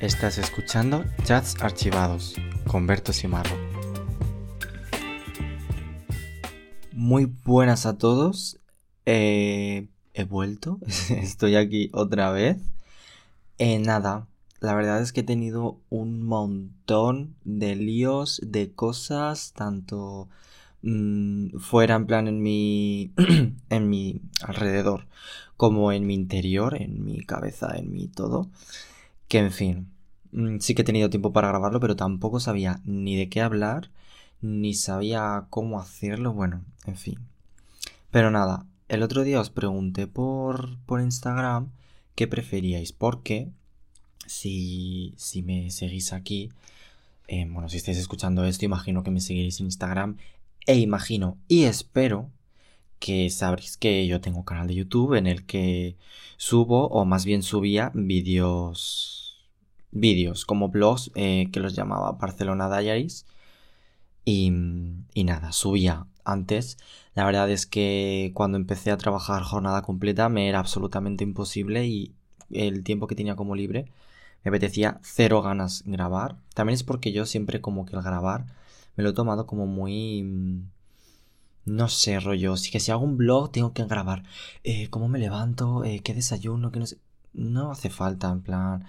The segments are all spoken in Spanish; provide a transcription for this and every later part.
Estás escuchando Chats Archivados con Berto Simarro. Muy buenas a todos. Eh, he vuelto. Estoy aquí otra vez. Eh, nada, la verdad es que he tenido un montón de líos, de cosas, tanto mm, fuera en plan en mi en mi alrededor como en mi interior, en mi cabeza, en mi todo. Que en fin, mm, sí que he tenido tiempo para grabarlo, pero tampoco sabía ni de qué hablar, ni sabía cómo hacerlo, bueno, en fin. Pero nada, el otro día os pregunté por, por Instagram qué preferíais, porque si, si me seguís aquí, eh, bueno, si estáis escuchando esto, imagino que me seguiréis en Instagram, e imagino y espero que sabréis que yo tengo un canal de YouTube en el que subo, o más bien subía, vídeos vídeos como blogs eh, que los llamaba Barcelona Diaries. Y, y nada, subía antes. La verdad es que cuando empecé a trabajar jornada completa me era absolutamente imposible y el tiempo que tenía como libre me apetecía cero ganas grabar. También es porque yo siempre como que el grabar me lo he tomado como muy... Mm, no sé, rollo. Si que si hago un blog tengo que grabar. Eh, ¿Cómo me levanto? Eh, ¿Qué desayuno? ¿Qué no sé? No hace falta, en plan.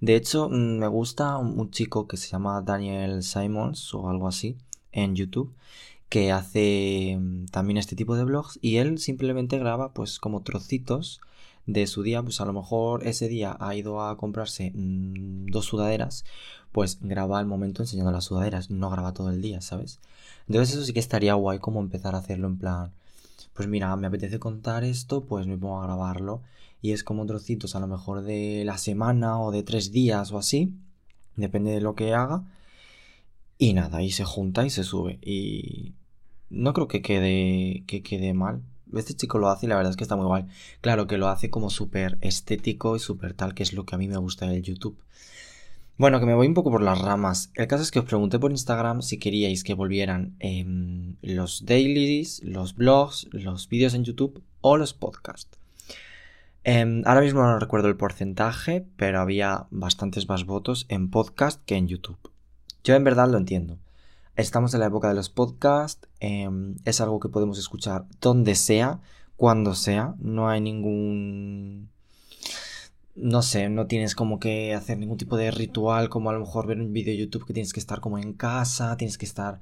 De hecho, mm, me gusta un, chico que se llama Daniel Simons o algo así en YouTube que hace mm, también este tipo de blogs y él simplemente graba pues como trocitos de su día, pues a lo mejor ese día ha ido a comprarse mm, dos sudaderas, pues graba el momento enseñando las sudaderas, no graba todo el día, ¿sabes? Entonces eso sí que estaría guay como empezar a hacerlo en plan, pues mira, me apetece contar esto, pues me pongo a grabarlo y es como trocitos a lo mejor de la semana o de tres días o así, depende de lo que haga. Y nada, y se junta y se sube. Y no creo que quede, que quede mal. Este chico lo hace y la verdad es que está muy guay. Claro que lo hace como súper estético y súper tal, que es lo que a mí me gusta del YouTube. Bueno, que me voy un poco por las ramas. El caso es que os pregunté por Instagram si queríais que volvieran em, los dailies, los blogs, los vídeos en YouTube o los podcasts. Em, ahora mismo no recuerdo el porcentaje, pero había bastantes más votos en podcast que en YouTube. Yo en verdad lo entiendo. Estamos en la época de los podcasts, em, es algo que podemos escuchar donde sea, cuando sea, no hay ningún no sé, no tienes como que hacer ningún tipo de ritual, como a lo mejor ver un vídeo de YouTube que tienes que estar como en casa, tienes que estar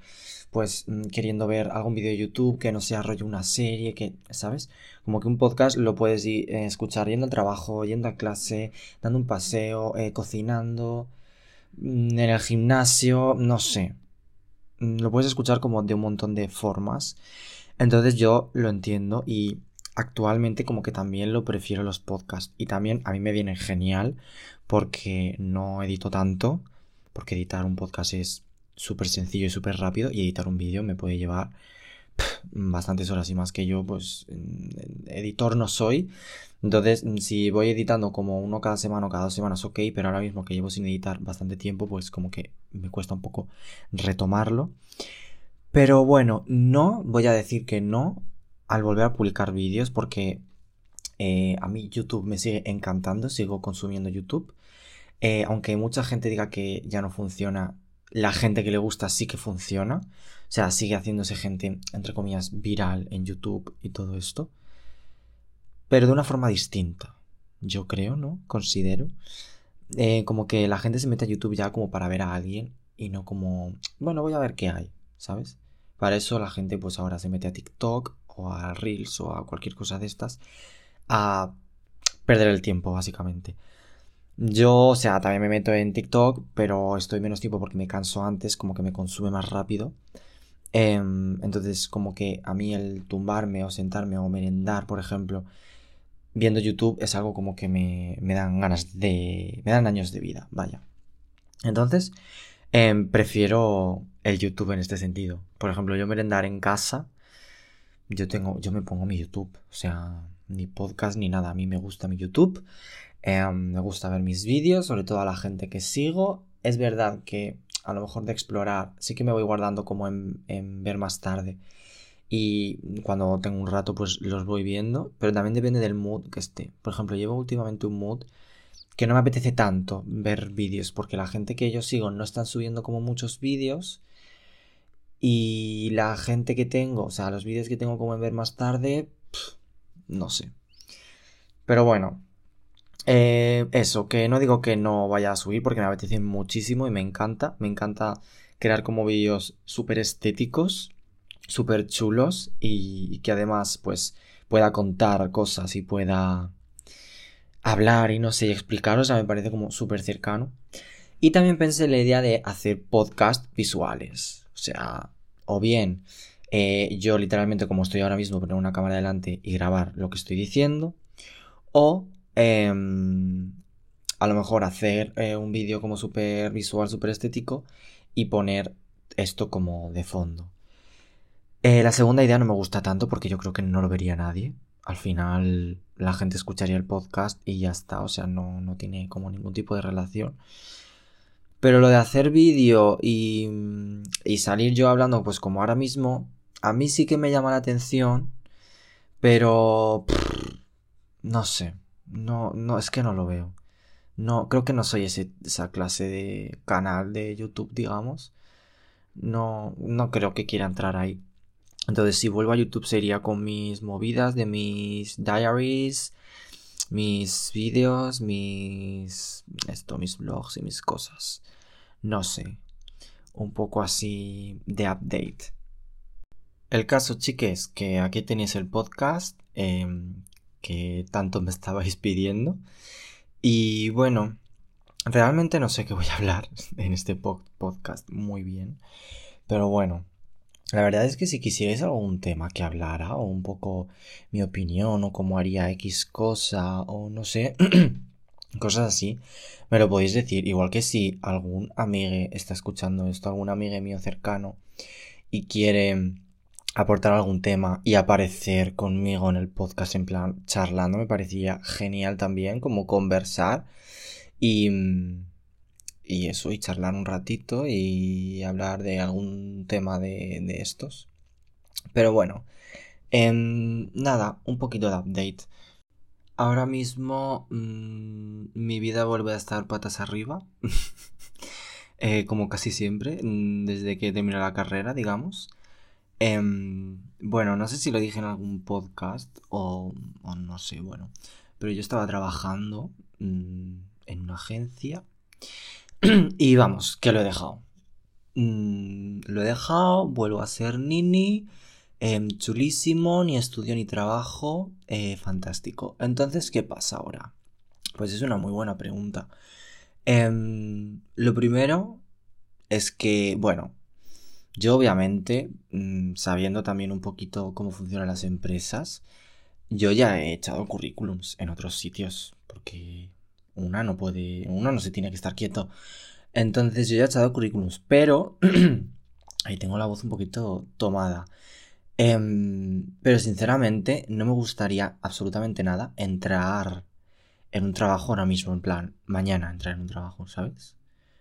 pues mm, queriendo ver algún vídeo de YouTube que no sea rollo una serie, que, ¿sabes? Como que un podcast lo puedes eh, escuchar yendo al trabajo, yendo a clase, dando un paseo, eh, cocinando, mm, en el gimnasio, no sé. Mm, lo puedes escuchar como de un montón de formas. Entonces yo lo entiendo y actualmente como que también lo prefiero los podcasts. Y también a mí me viene genial porque no edito tanto, porque editar un podcast es súper sencillo y súper rápido y editar un vídeo me puede llevar bastantes horas y más que yo pues editor no soy entonces si voy editando como uno cada semana o cada dos semanas ok pero ahora mismo que llevo sin editar bastante tiempo pues como que me cuesta un poco retomarlo pero bueno no voy a decir que no al volver a publicar vídeos porque eh, a mí YouTube me sigue encantando, sigo consumiendo YouTube. Eh, aunque mucha gente diga que ya no funciona, la gente que le gusta sí que funciona. O sea, sigue haciéndose gente, entre comillas, viral en YouTube y todo esto. Pero de una forma distinta, yo creo, ¿no? Considero. Eh, como que la gente se mete a YouTube ya como para ver a alguien y no como, bueno, voy a ver qué hay, ¿sabes? Para eso la gente pues ahora se mete a TikTok o a Reels o a cualquier cosa de estas a perder el tiempo, básicamente. Yo, o sea, también me meto en TikTok, pero estoy menos tiempo porque me canso antes, como que me consume más rápido. Em, entonces, como que a mí el tumbarme o sentarme o merendar, por ejemplo, viendo YouTube es algo como que me, me dan ganas de... me dan años de vida, vaya. Entonces, em, prefiero el YouTube en este sentido. Por ejemplo, yo merendar en casa yo tengo, yo me pongo mi YouTube, o sea, ni podcast ni nada, a mí me gusta mi YouTube, em, me gusta ver mis vídeos, sobre todo a la gente que sigo. Es verdad que a lo mejor de explorar, sí que me voy guardando como en, en ver más tarde. Y cuando tengo un rato, pues los voy viendo. Pero también depende del mood que esté. Por ejemplo, llevo últimamente un mood que no me apetece tanto ver vídeos, porque la gente que yo sigo no están subiendo como muchos vídeos. Y la gente que tengo, o sea, los vídeos que tengo como en ver más tarde, no sé. Pero bueno, eh, eso, que no digo que no vaya a subir porque me apetece muchísimo y me encanta. Me encanta crear como vídeos súper estéticos, súper chulos y que además pues pueda contar cosas y pueda hablar y no sé, explicar, o sea, me parece como súper cercano. Y también pensé en la idea de hacer podcast visuales. O sea, o bien eh, yo literalmente como estoy ahora mismo poner una cámara delante y grabar lo que estoy diciendo. O em, a lo mejor hacer eh, un vídeo como súper visual, súper estético y poner esto como de fondo. Eh, la segunda idea no me gusta tanto porque yo creo que no lo vería nadie al final la gente escucharía el podcast y ya está, o sea, no, no tiene como ningún tipo de relación. Pero lo de hacer vídeo y, salir yo hablando, pues como ahora mismo, a mí sí que me llama la atención, pero no sé, no, no, es que no lo veo. No, creo que no soy esa clase de canal de YouTube, digamos. No, no creo que quiera entrar ahí. Entonces, si vuelvo a YouTube sería con mis movidas de mis diaries, mis vídeos, mis. Esto, mis blogs y mis cosas. No sé. Un poco así de update. El caso, chiques, que aquí tenéis el podcast em, que tanto me estabais pidiendo. Y bueno, realmente no sé qué voy a hablar en este podcast muy bien. Pero bueno, la verdad es que si quisierais algún tema que hablara, o un poco mi opinión, o cómo haría X cosa, o no sé, cosas así, me lo podéis decir. Igual que si algún amigo está escuchando esto, algún amigo mío cercano, y quiere aportar algún tema y aparecer conmigo en el podcast en plan charlando, me parecía genial también, como conversar. Y mm, y eso, y charlar un ratito y hablar de algún tema de, estos. Pero bueno, em, nada, un poquito de update. Ahora mismo mm, mi vida vuelve a estar patas arriba, eh, como casi siempre, mm, desde que terminé la carrera, digamos. Em, bueno, no sé si lo dije en algún podcast o, o no sé, bueno, pero yo estaba trabajando mm, en una agencia y vamos, que lo he dejado. Mm, lo he dejado, vuelvo a ser Nini. Em, chulísimo, ni estudio ni trabajo. Eh, fantástico. Entonces, ¿qué pasa ahora? Pues es una muy buena pregunta. Em, lo primero es que, bueno, yo obviamente, mm, sabiendo también un poquito cómo funcionan las empresas, yo ya he echado currículums en otros sitios, porque una no puede, uno no se tiene que estar quieto. Entonces yo ya he echado currículums, pero ahí tengo la voz un poquito tomada. Em, pero sinceramente no me gustaría absolutamente nada entrar en un trabajo ahora mismo, en plan, mañana entrar en un trabajo, ¿sabes?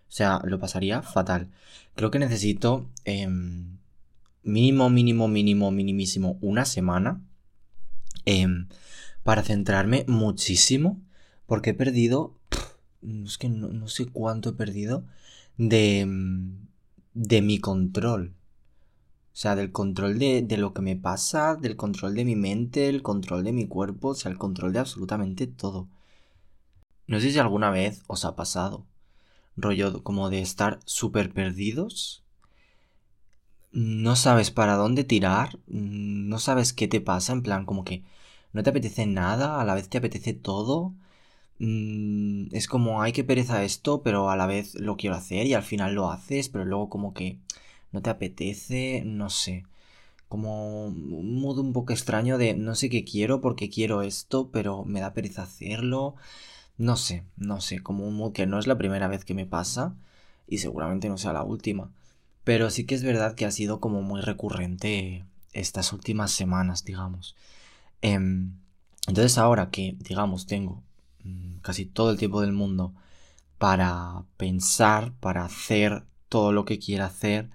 O sea, lo pasaría fatal. Creo que necesito em, mínimo, mínimo, mínimo, minimísimo una semana em, para centrarme muchísimo porque he perdido, es que no, sé cuánto he perdido de, de mi control. O sea, del control de, de, lo que me pasa, del control de mi mente, el control de mi cuerpo, o sea, el control de absolutamente todo. No sé si alguna vez os ha pasado. Rollo como de estar súper perdidos. No sabes para dónde tirar. No sabes qué te pasa. En plan, como que no te apetece nada. A la vez te apetece todo. Mm, es como, hay que pereza esto, pero a la vez lo quiero hacer y al final lo haces, pero luego como que no te apetece, no sé. Como un modo un poco extraño de no sé qué quiero porque quiero esto, pero me da pereza hacerlo. No sé, no sé, como un modo que no es la primera vez que me pasa y seguramente no sea la última. Pero sí que es verdad que ha sido como muy recurrente estas últimas semanas, digamos. Em, entonces ahora que, digamos, tengo casi todo el tiempo del mundo para pensar, para hacer todo lo que quiera hacer.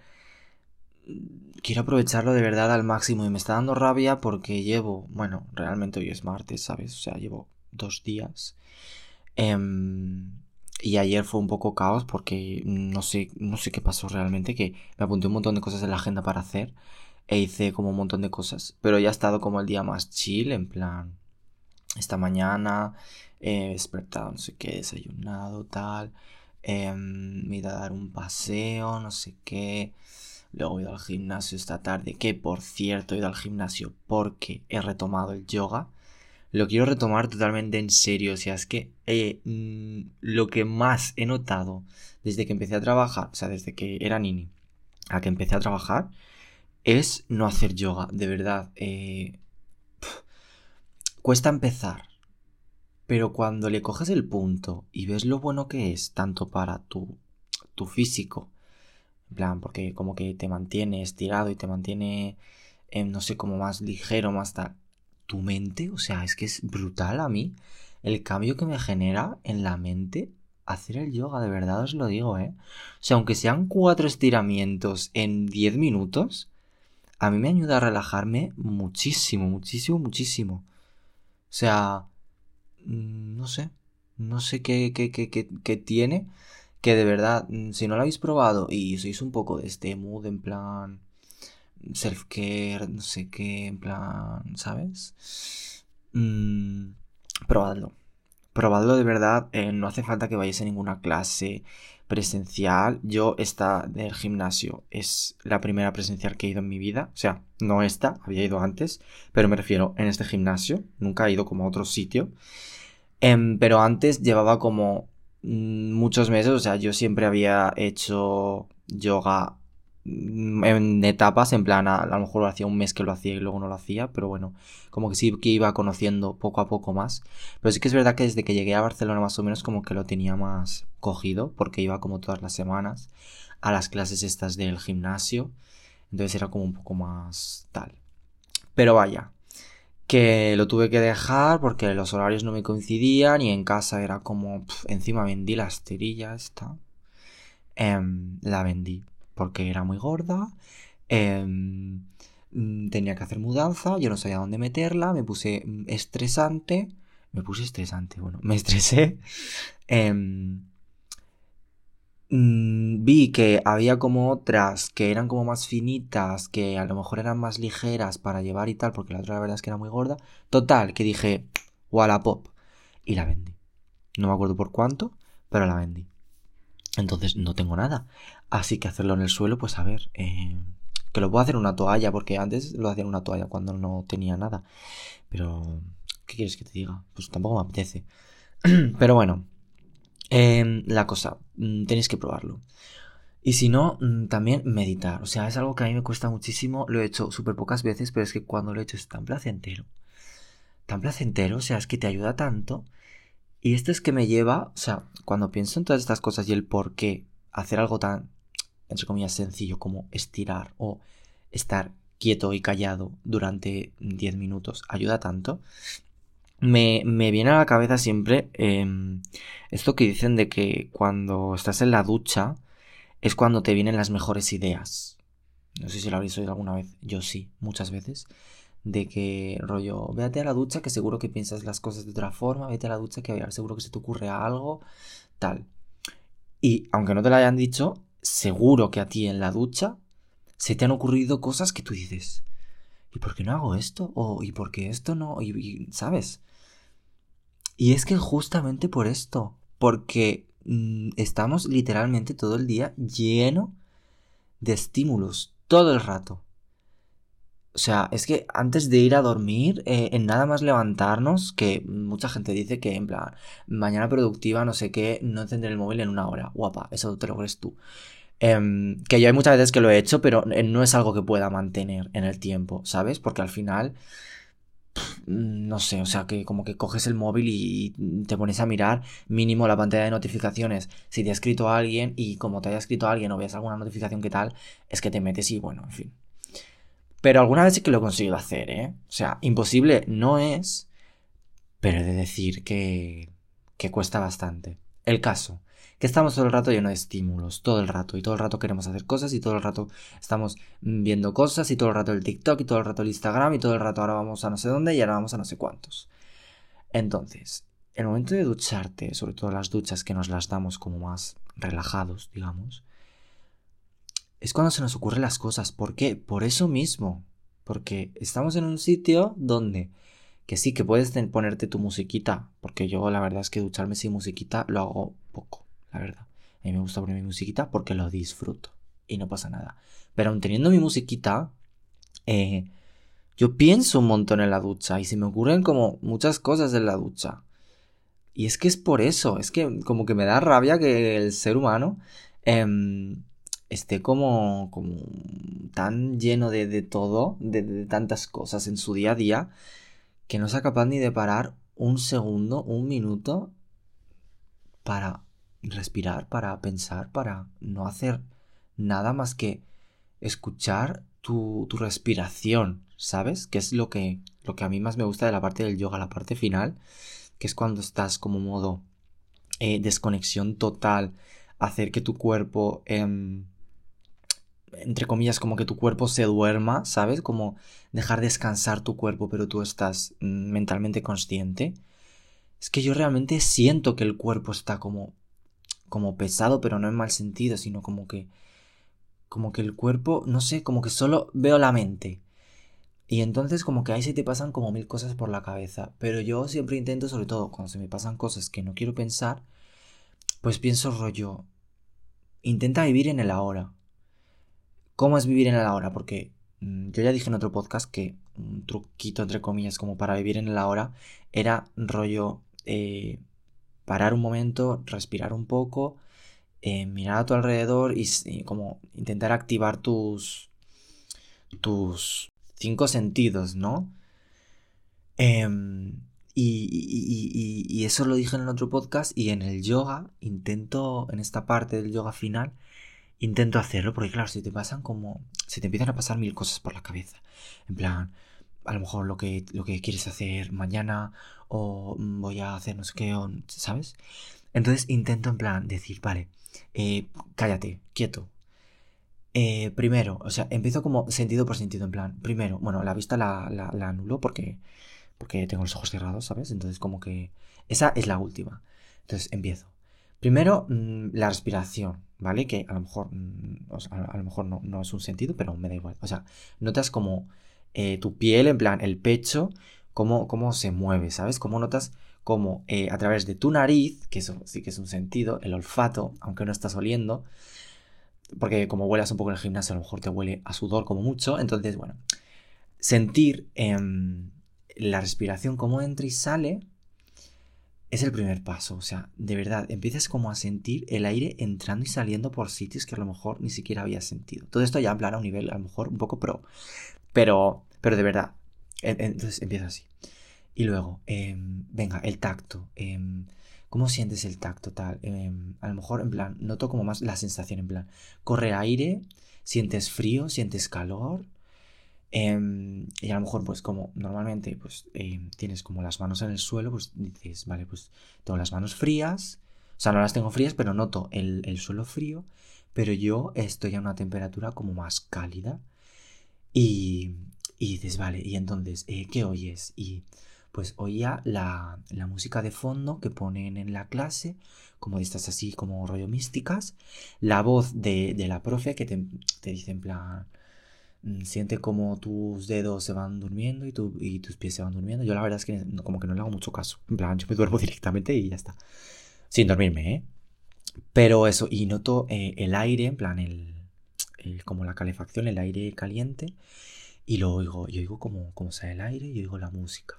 Quiero aprovecharlo de verdad al máximo y me está dando rabia porque llevo, bueno, realmente hoy es martes, ¿sabes? O sea, llevo dos días. Em, y ayer fue un poco caos porque no sé, no sé qué pasó realmente, que me apunté un montón de cosas en la agenda para hacer e hice como un montón de cosas, pero ya ha estado como el día más chill, en plan, esta mañana he despertado, no sé qué, desayunado, tal, em, me he ido a dar un paseo, no sé qué, luego he ido al gimnasio esta tarde, que por cierto he ido al gimnasio porque he retomado el yoga, lo quiero retomar totalmente en serio. O sea, es que eh, mm, lo que más he notado desde que empecé a trabajar, o sea, desde que era nini a que empecé a trabajar, es no hacer yoga. De verdad, eh, cuesta empezar. Pero cuando le coges el punto y ves lo bueno que es, tanto para tu, tu físico, en plan, porque como que te mantiene estirado y te mantiene, eh, no sé, como más ligero, más tal tu mente, o sea, es que es brutal a mí el cambio que me genera en la mente hacer el yoga, de verdad os lo digo, ¿eh? O sea, aunque sean cuatro estiramientos en diez minutos, a mí me ayuda a relajarme muchísimo, muchísimo, muchísimo. O sea, no sé, no sé qué, qué, qué, qué, tiene, que de verdad, mm, si no lo habéis probado y sois un poco de este mood en plan self-care, no sé qué, en plan, ¿sabes? Mm, probadlo. Probadlo de verdad, eh, no hace falta que vayáis a ninguna clase presencial. Yo esta del gimnasio es la primera presencial que he ido en mi vida. O sea, no esta, había ido antes, pero me refiero en este gimnasio. Nunca he ido como a otro sitio. Em, pero antes llevaba como mm, muchos meses, o sea, yo siempre había hecho yoga en etapas, en plan, a, lo mejor hacía un mes que lo hacía y luego no lo hacía, pero bueno, como que sí que iba conociendo poco a poco más. Pero sí que es verdad que desde que llegué a Barcelona más o menos como que lo tenía más cogido, porque iba como todas las semanas a las clases estas del gimnasio, entonces era como un poco más tal. Pero vaya, que lo tuve que dejar porque los horarios no me coincidían y en casa era como, encima vendí la esterilla esta, em, la vendí porque era muy gorda, em, mm, tenía que hacer mudanza, yo no sabía dónde meterla, me puse mm, estresante, me puse estresante, bueno, me estresé. Em, mm, vi que había como otras que eran como más finitas, que a lo mejor eran más ligeras para llevar y tal, porque la otra la verdad es que era muy gorda. Total, que dije, Wallapop. Y la vendí. No me acuerdo por cuánto, pero la vendí. Entonces no tengo nada. Así que hacerlo en el suelo, pues a ver. Eh, que lo puedo hacer en una toalla, porque antes lo hacía en una toalla cuando no tenía nada. Pero, ¿qué quieres que te diga? Pues tampoco me apetece. Pero bueno, em, la cosa, mm, tenéis que probarlo. Y si no, mm, también meditar. O sea, es algo que a mí me cuesta muchísimo. Lo he hecho súper pocas veces, pero es que cuando lo he hecho es tan placentero. Tan placentero, o sea, es que te ayuda tanto. Y esto es que me lleva, o sea, cuando pienso en todas estas cosas y el por qué hacer algo tan, entre comillas, sencillo como estirar o estar quieto y callado durante 10 minutos ayuda tanto, me, me, viene a la cabeza siempre em, esto que dicen de que cuando estás en la ducha es cuando te vienen las mejores ideas. No sé si lo habréis oído alguna vez, yo sí, muchas veces de que rollo, véate a la ducha que seguro que piensas las cosas de otra forma, vete a la ducha que seguro que se te ocurre algo, tal. Y aunque no te lo hayan dicho, seguro que a ti en la ducha se te han ocurrido cosas que tú dices, ¿y por qué no hago esto? O ¿y por qué esto no? Y, ¿sabes? Y es que justamente por esto, porque mm, estamos literalmente todo el día lleno de estímulos, todo el rato. O sea, es que antes de ir a dormir, eh, en nada más levantarnos, que mucha gente dice que en plan, mañana productiva, no sé qué, no encender el móvil en una hora. Guapa, eso te lo crees tú. Em, que yo hay muchas veces que lo he hecho, pero eh, no es algo que pueda mantener en el tiempo, ¿sabes? Porque al final, no sé, o sea, que como que coges el móvil y te pones a mirar mínimo la pantalla de notificaciones. Si te ha escrito alguien y como te haya escrito alguien o veas alguna notificación que tal, es que te metes y bueno, en fin. Pero alguna vez sí que lo he conseguido hacer, ¿eh? O sea, imposible no es, pero he de decir que, que cuesta bastante. El caso, que estamos todo el rato lleno de estímulos, todo el rato, y todo el rato queremos hacer cosas, y todo el rato estamos viendo cosas, y todo el rato el TikTok, y todo el rato el Instagram, y todo el rato ahora vamos a no sé dónde, y ahora vamos a no sé cuántos. Entonces, el momento de ducharte, sobre todo las duchas que nos las damos como más relajados, digamos, es cuando se nos ocurren las cosas. ¿Por qué? Por eso mismo. Porque estamos en un sitio donde que sí que puedes ponerte tu musiquita, porque yo la verdad es que ducharme sin musiquita lo hago poco, la verdad. A mí me gusta poner mi musiquita porque lo disfruto y no pasa nada. Pero aun teniendo mi musiquita, eh, yo pienso un montón en la ducha y se me ocurren como muchas cosas en la ducha. Y es que es por eso, es que como que me da rabia que el ser humano em, esté como, como tan lleno de, todo, de tantas cosas en su día a día, que no sea capaz ni de parar un segundo, un minuto para respirar, para pensar, para no hacer nada más que escuchar tu, respiración, ¿sabes? Que es lo que, lo que a mí más me gusta de la parte del yoga, la parte final, que es cuando estás como modo eh, desconexión total, hacer que tu cuerpo... Em, entre comillas, como que tu cuerpo se duerma, ¿sabes? Como dejar descansar tu cuerpo, pero tú estás mm, mentalmente consciente. Es que yo realmente siento que el cuerpo está como como pesado, pero no en mal sentido, sino como que como que el cuerpo, no sé, como que solo veo la mente. Y entonces como que ahí se te pasan como mil cosas por la cabeza, pero yo siempre intento, sobre todo cuando se me pasan cosas que no quiero pensar, pues pienso rollo, intenta vivir en el ahora. ¿Cómo es vivir en el ahora? Porque mm, yo ya dije en otro podcast que un truquito, entre comillas, como para vivir en el ahora, era rollo eh, parar un momento, respirar un poco, eh, mirar a tu alrededor y, como intentar activar tus, tus cinco sentidos, ¿no? Em, y, y, eso lo dije en el otro podcast y en el yoga intento, en esta parte del yoga final, intento hacerlo porque claro, si te pasan como, se te empiezan a pasar mil cosas por la cabeza. En plan, a lo mejor lo que, lo que quieres hacer mañana o voy a hacer no sé qué, ¿sabes? Entonces intento en plan decir, vale, eh, cállate, quieto. Eh, primero, o sea, empiezo como sentido por sentido, en plan, primero, bueno, la vista la, la, la anulo porque, porque tengo los ojos cerrados, ¿sabes? Entonces como que esa es la última. Entonces empiezo. Primero, mm, la respiración, ¿vale? Que a lo mejor, mm, a, lo mejor no, es un sentido, pero me da igual. O sea, notas como eh, tu piel, en plan, el pecho, cómo, cómo se mueve, ¿sabes? Cómo notas como eh, a través de tu nariz, que eso sí que es un sentido, el olfato, aunque no estás oliendo, porque como huelas un poco en el gimnasio, a lo mejor te huele a sudor como mucho, entonces, bueno, sentir em, la respiración, cómo entra y sale, es el primer paso, o sea, de verdad, empiezas como a sentir el aire entrando y saliendo por sitios que a lo mejor ni siquiera habías sentido. Todo esto ya en plan a un nivel a lo mejor un poco pro, pero, pero de verdad, entonces empieza así. Y luego, em, venga, el tacto. Em, ¿Cómo sientes el tacto tal? Em, a lo mejor en plan, noto como más la sensación en plan, corre aire, sientes frío, sientes calor, Em, y a lo mejor, pues como normalmente pues, em, tienes como las manos en el suelo, pues dices, vale, pues tengo las manos frías, o sea, no las tengo frías, pero noto el, suelo frío, pero yo estoy a una temperatura como más cálida. Y, y dices, vale, y entonces, eh, ¿qué oyes? Y pues oía la, la, música de fondo que ponen en la clase, como estas así como rollo místicas, la voz de, de la profe que te, te dice en plan, siente como tus dedos se van durmiendo y, y tus pies se van durmiendo. Yo la verdad es que como que no le hago mucho caso. En plan, yo me duermo directamente y ya está. Sin dormirme, ¿eh? Pero eso, y noto eh, el aire, en plan, el, como la calefacción, el aire caliente. Y lo oigo, yo oigo como, como sale el aire y oigo la música.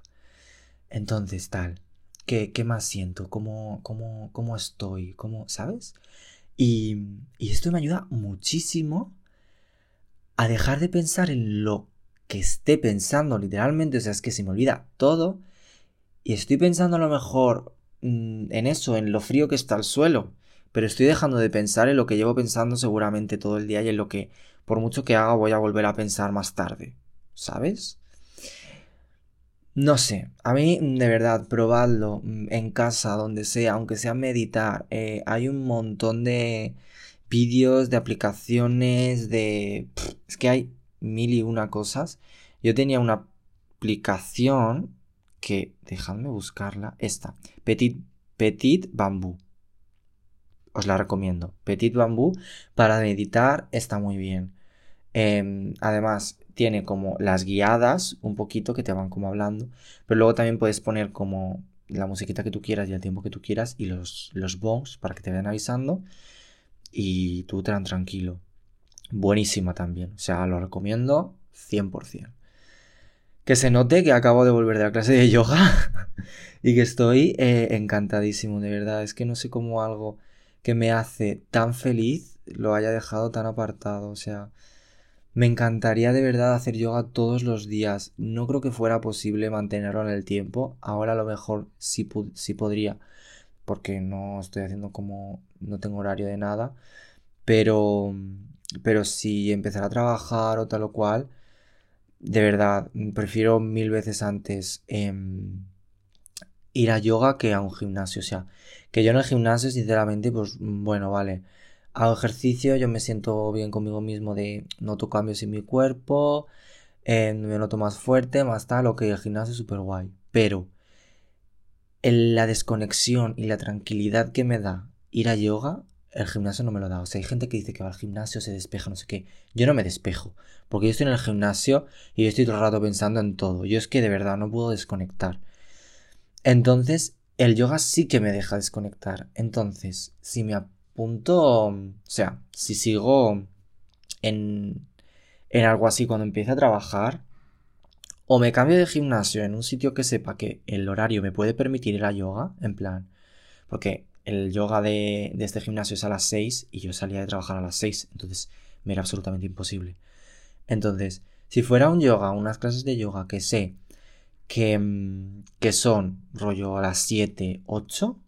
Entonces, tal, ¿qué, qué más siento? ¿Cómo, cómo, cómo estoy? ¿Cómo, ¿Sabes? Y, y esto me ayuda muchísimo a dejar de pensar en lo que esté pensando literalmente, o sea, es que se me olvida todo y estoy pensando a lo mejor mm, en eso, en lo frío que está el suelo, pero estoy dejando de pensar en lo que llevo pensando seguramente todo el día y en lo que por mucho que haga voy a volver a pensar más tarde, ¿sabes? No sé, a mí de verdad, probadlo mm, en casa, donde sea, aunque sea meditar, eh, hay un montón de vídeos, de aplicaciones, de... es que hay mil y una cosas. Yo tenía una aplicación que, dejadme buscarla, esta, Petit, Petit Bambú. Os la recomiendo. Petit Bambú para meditar está muy bien. Em, además, tiene como las guiadas, un poquito que te van como hablando, pero luego también puedes poner como la musiquita que tú quieras y el tiempo que tú quieras y los, los bongs para que te vayan avisando y tú te dan tranquilo. Buenísima también, o sea, lo recomiendo 100%. Que se note que acabo de volver de la clase de yoga y que estoy eh, encantadísimo, de verdad. Es que no sé cómo algo que me hace tan feliz lo haya dejado tan apartado, o sea... Me encantaría de verdad hacer yoga todos los días. No creo que fuera posible mantenerlo en el tiempo. Ahora a lo mejor sí, sí podría. Porque no estoy haciendo como... No tengo horario de nada. Pero... Pero si empezar a trabajar o tal o cual... De verdad, prefiero mil veces antes em, ir a yoga que a un gimnasio. O sea, que yo en el gimnasio, sinceramente, pues bueno, vale hago ejercicio, yo me siento bien conmigo mismo de noto cambios en mi cuerpo, eh, me noto más fuerte, más tal, ok, el gimnasio es súper guay. Pero la desconexión y la tranquilidad que me da ir a yoga, el gimnasio no me lo da. O sea, hay gente que dice que va al gimnasio, se despeja, no sé qué. Yo no me despejo, porque yo estoy en el gimnasio y yo estoy todo el rato pensando en todo. Yo es que de verdad no puedo desconectar. Entonces, el yoga sí que me deja desconectar. Entonces, si me punto, o sea, si sigo en, en algo así cuando empiece a trabajar, o me cambio de gimnasio en un sitio que sepa que el horario me puede permitir ir a yoga, en plan, porque el yoga de, de, este gimnasio es a las 6 y yo salía de trabajar a las 6, entonces me era absolutamente imposible. Entonces, si fuera un yoga, unas clases de yoga que sé que, mm, que son rollo a las 7, 8,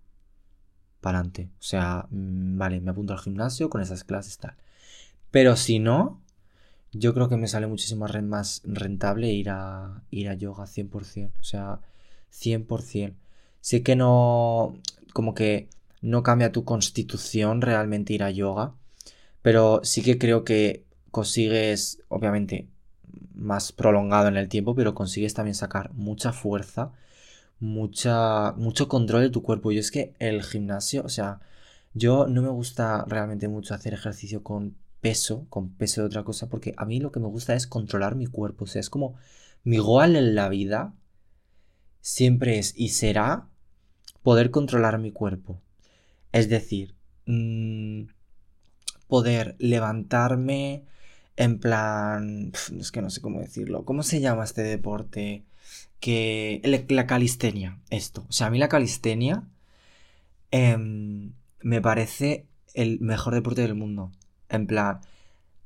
para adelante. O sea, mm, vale, me apunto al gimnasio con esas clases tal. Pero si no, yo creo que me sale muchísimo más rentable ir a, ir a yoga 100%. O sea, 100%. Sé que no, como que no cambia tu constitución realmente ir a yoga, pero sí que creo que consigues, obviamente, más prolongado en el tiempo, pero consigues también sacar mucha fuerza mucha, mucho control de tu cuerpo. Y es que el gimnasio, o sea, yo no me gusta realmente mucho hacer ejercicio con peso, con peso de otra cosa, porque a mí lo que me gusta es controlar mi cuerpo. O sea, es como mi goal en la vida siempre es y será poder controlar mi cuerpo. Es decir, mm, poder levantarme en plan... Es que no sé cómo decirlo. ¿Cómo se llama este deporte? que la calistenia, esto. O sea, a mí la calistenia em, me parece el mejor deporte del mundo. En plan,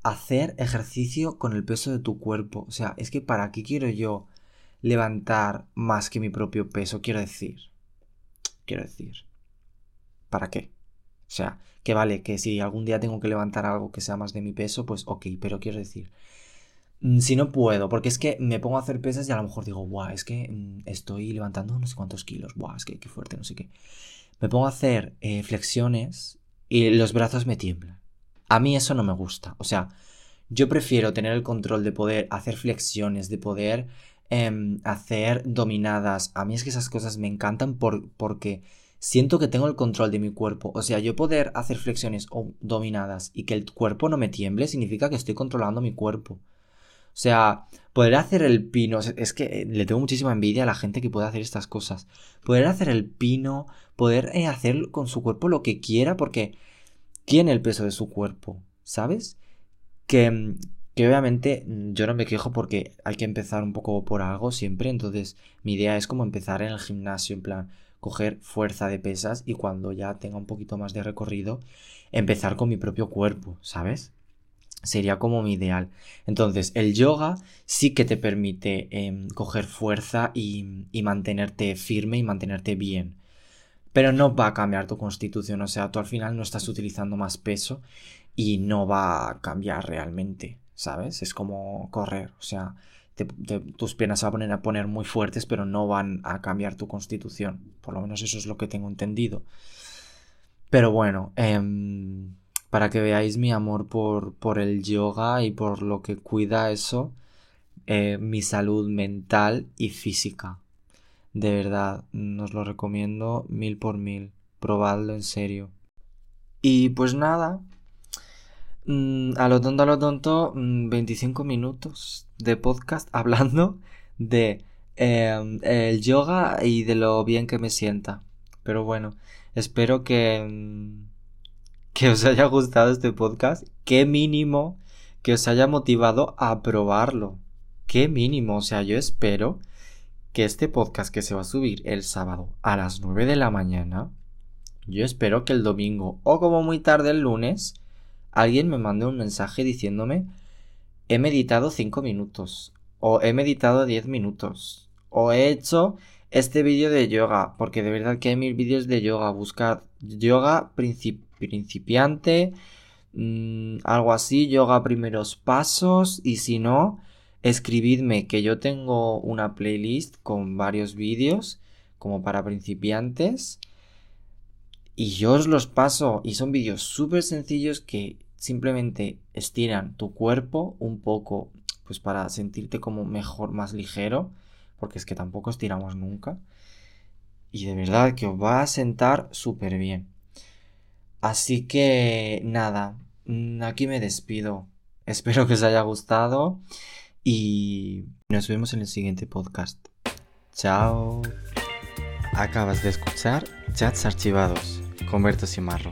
hacer ejercicio con el peso de tu cuerpo. O sea, es que para qué quiero yo levantar más que mi propio peso, quiero decir. Quiero decir. ¿Para qué? O sea, que vale, que si algún día tengo que levantar algo que sea más de mi peso, pues ok, pero quiero decir, Mm, si no puedo, porque es que me pongo a hacer pesas y a lo mejor digo, guau, es que mm, estoy levantando no sé cuántos kilos, guau, es que qué fuerte, no sé qué. Me pongo a hacer eh, flexiones y los brazos me tiemblan. A mí eso no me gusta. O sea, yo prefiero tener el control de poder hacer flexiones, de poder em, hacer dominadas. A mí es que esas cosas me encantan por, porque siento que tengo el control de mi cuerpo. O sea, yo poder hacer flexiones dominadas y que el cuerpo no me tiemble significa que estoy controlando mi cuerpo. O sea, poder hacer el pino, es que eh, le tengo muchísima envidia a la gente que puede hacer estas cosas. Poder hacer el pino, poder eh, hacer con su cuerpo lo que quiera porque tiene el peso de su cuerpo, ¿sabes? Que, mm, que obviamente mm, yo no me quejo porque hay que empezar un poco por algo siempre, entonces mi idea es como empezar en el gimnasio, en plan, coger fuerza de pesas y cuando ya tenga un poquito más de recorrido, empezar con mi propio cuerpo, ¿sabes? Sería como mi ideal. Entonces, el yoga sí que te permite em, coger fuerza y, y, mantenerte firme y mantenerte bien. Pero no va a cambiar tu constitución. O sea, tú al final no estás utilizando más peso y no va a cambiar realmente. ¿Sabes? Es como correr. O sea, tus piernas se van a poner, a poner muy fuertes, pero no van a cambiar tu constitución. Por lo menos eso es lo que tengo entendido. Pero bueno, eh, para que veáis mi amor por, por el yoga y por lo que cuida eso, eh, mi salud mental y física. De verdad, nos lo recomiendo mil por mil. Probadlo en serio. Y pues nada. Mm, a lo tonto, a lo tonto, 25 mm, minutos de podcast hablando de em, el yoga y de lo bien que me sienta. Pero bueno, espero que, mm, que os haya gustado este podcast. Qué mínimo que os haya motivado a probarlo. Qué mínimo. O sea, yo espero que este podcast que se va a subir el sábado a las 9 de la mañana, yo espero que el domingo o como muy tarde el lunes, alguien me mande un mensaje diciéndome he meditado 5 minutos o he meditado 10 minutos o he hecho este vídeo de yoga, porque de verdad que hay mil vídeos de yoga, buscad yoga principiante, mm, algo así, yoga primeros pasos y si no, escribidme que yo tengo una playlist con varios vídeos como para principiantes y yo os los paso y son vídeos súper sencillos que simplemente estiran tu cuerpo un poco pues para sentirte como mejor, más ligero porque es que tampoco estiramos nunca y de verdad que os va a sentar súper bien así que nada mm, aquí me despido espero que os haya gustado y nos vemos en el siguiente podcast. Chao. Acabas de escuchar Chats Archivados con Berto Simarro.